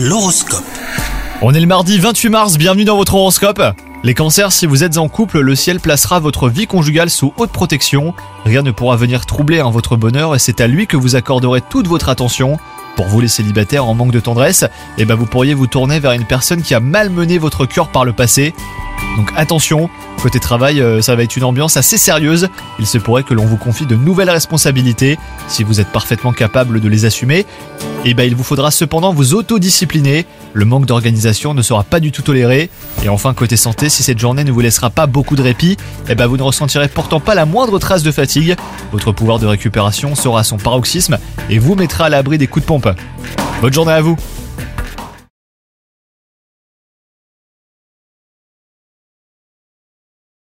L'horoscope. On est le mardi 28 mars, bienvenue dans votre horoscope. Les cancers, si vous êtes en couple, le ciel placera votre vie conjugale sous haute protection. Rien ne pourra venir troubler votre bonheur et c'est à lui que vous accorderez toute votre attention. Pour vous les célibataires en manque de tendresse, eh ben vous pourriez vous tourner vers une personne qui a malmené votre cœur par le passé. Donc attention, côté travail, euh, ça va être une ambiance assez sérieuse. Il se pourrait que l'on vous confie de nouvelles responsabilités. Si vous êtes parfaitement capable de les assumer, eh ben il vous faudra cependant vous autodiscipliner. Le manque d'organisation ne sera pas du tout toléré. Et enfin, côté santé, si cette journée ne vous laissera pas beaucoup de répit, eh ben vous ne ressentirez pourtant pas la moindre trace de fatigue. Votre pouvoir de récupération sera à son paroxysme et vous mettra à l'abri des coups de pompe. Bonne journée à vous